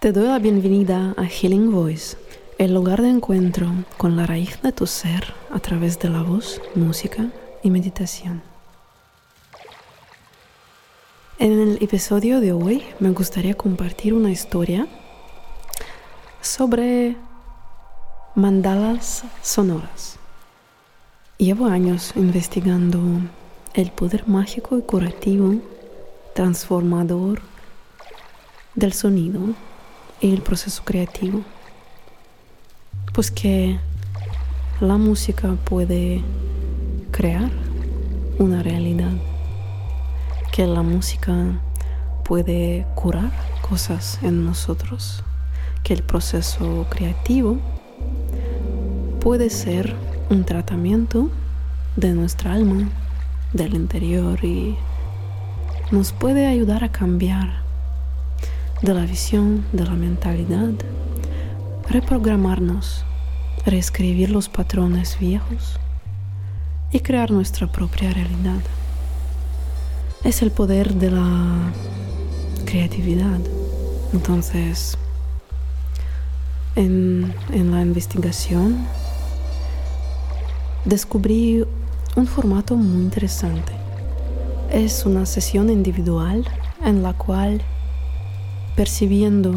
Te doy la bienvenida a Healing Voice, el lugar de encuentro con la raíz de tu ser a través de la voz, música y meditación. En el episodio de hoy me gustaría compartir una historia sobre mandalas sonoras. Llevo años investigando el poder mágico y curativo, transformador del sonido el proceso creativo. Pues que la música puede crear una realidad, que la música puede curar cosas en nosotros, que el proceso creativo puede ser un tratamiento de nuestra alma, del interior y nos puede ayudar a cambiar de la visión, de la mentalidad, reprogramarnos, reescribir los patrones viejos y crear nuestra propia realidad. Es el poder de la creatividad. Entonces, en, en la investigación descubrí un formato muy interesante. Es una sesión individual en la cual percibiendo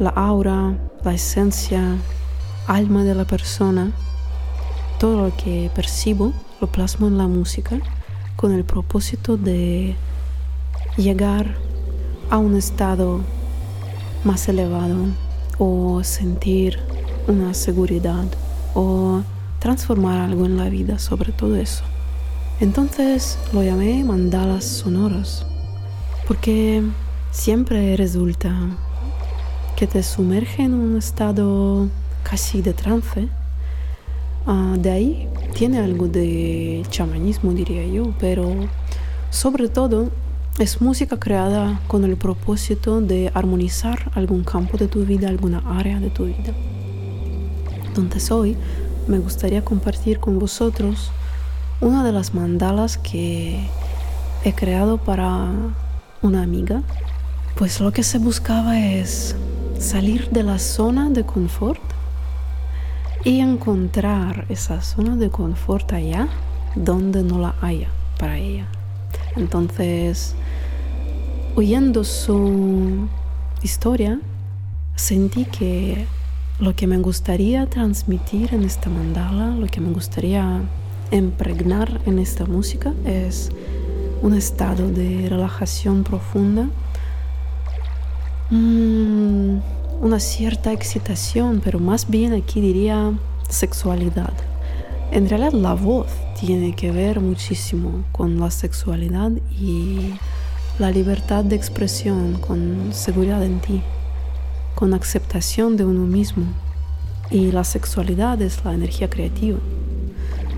la aura, la esencia, alma de la persona, todo lo que percibo lo plasmo en la música con el propósito de llegar a un estado más elevado o sentir una seguridad o transformar algo en la vida sobre todo eso. Entonces lo llamé mandalas sonoras porque siempre resulta que te sumerge en un estado casi de trance. Ah, de ahí tiene algo de chamanismo, diría yo, pero sobre todo es música creada con el propósito de armonizar algún campo de tu vida, alguna área de tu vida. Entonces hoy me gustaría compartir con vosotros una de las mandalas que he creado para una amiga pues lo que se buscaba es salir de la zona de confort y encontrar esa zona de confort allá donde no la haya para ella. Entonces, oyendo su historia, sentí que lo que me gustaría transmitir en esta mandala, lo que me gustaría impregnar en esta música es un estado de relajación profunda Mm, una cierta excitación, pero más bien aquí diría sexualidad. En realidad la voz tiene que ver muchísimo con la sexualidad y la libertad de expresión, con seguridad en ti, con aceptación de uno mismo. Y la sexualidad es la energía creativa.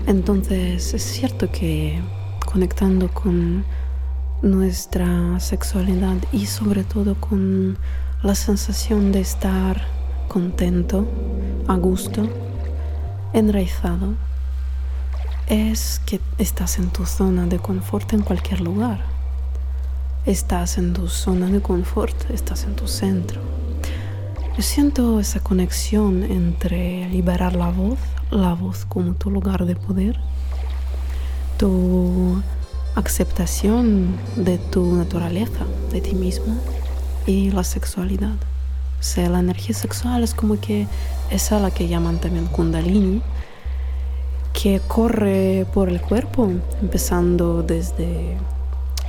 Entonces es cierto que conectando con nuestra sexualidad y sobre todo con la sensación de estar contento, a gusto, enraizado, es que estás en tu zona de confort en cualquier lugar. Estás en tu zona de confort, estás en tu centro. Yo siento esa conexión entre liberar la voz, la voz como tu lugar de poder, tu aceptación de tu naturaleza, de ti mismo y la sexualidad. O sea, la energía sexual es como que esa la que llaman también kundalini, que corre por el cuerpo, empezando desde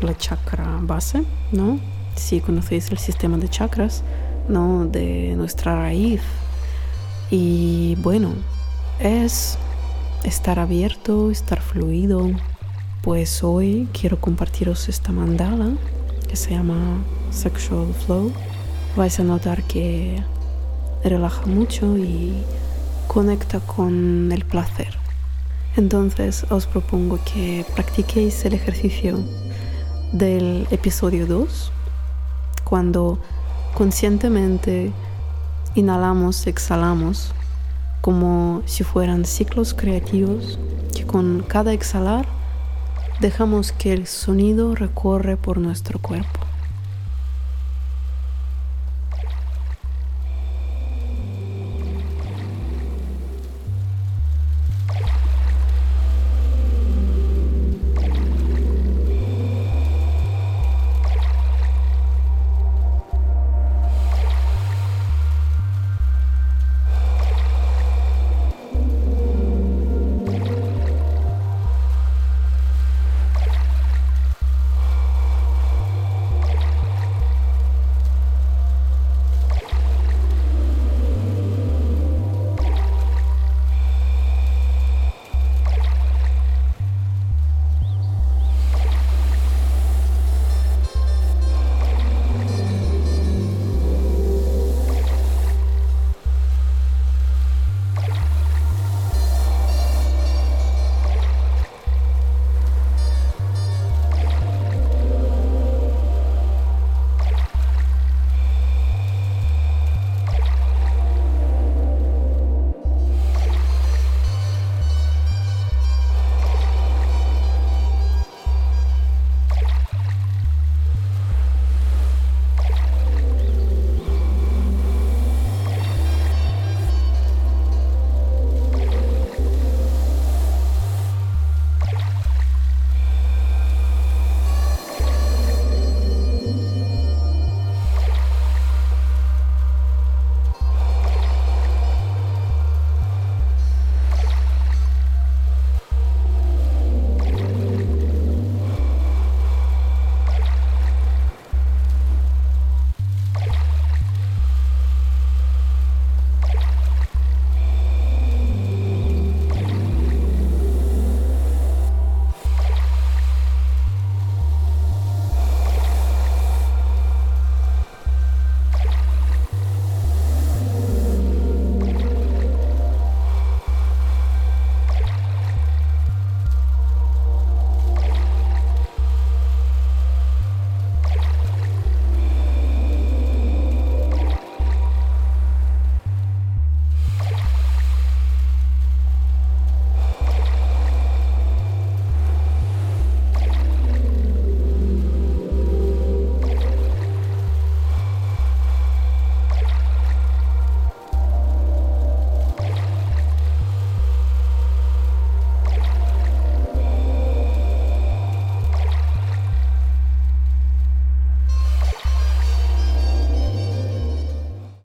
la chakra base, ¿no? Si conocéis el sistema de chakras, ¿no? De nuestra raíz. Y bueno, es estar abierto, estar fluido, pues hoy quiero compartiros esta mandala que se llama Sexual Flow. Vais a notar que relaja mucho y conecta con el placer. Entonces os propongo que practiquéis el ejercicio del episodio 2, cuando conscientemente inhalamos, exhalamos, como si fueran ciclos creativos que con cada exhalar dejamos que el sonido recorre por nuestro cuerpo.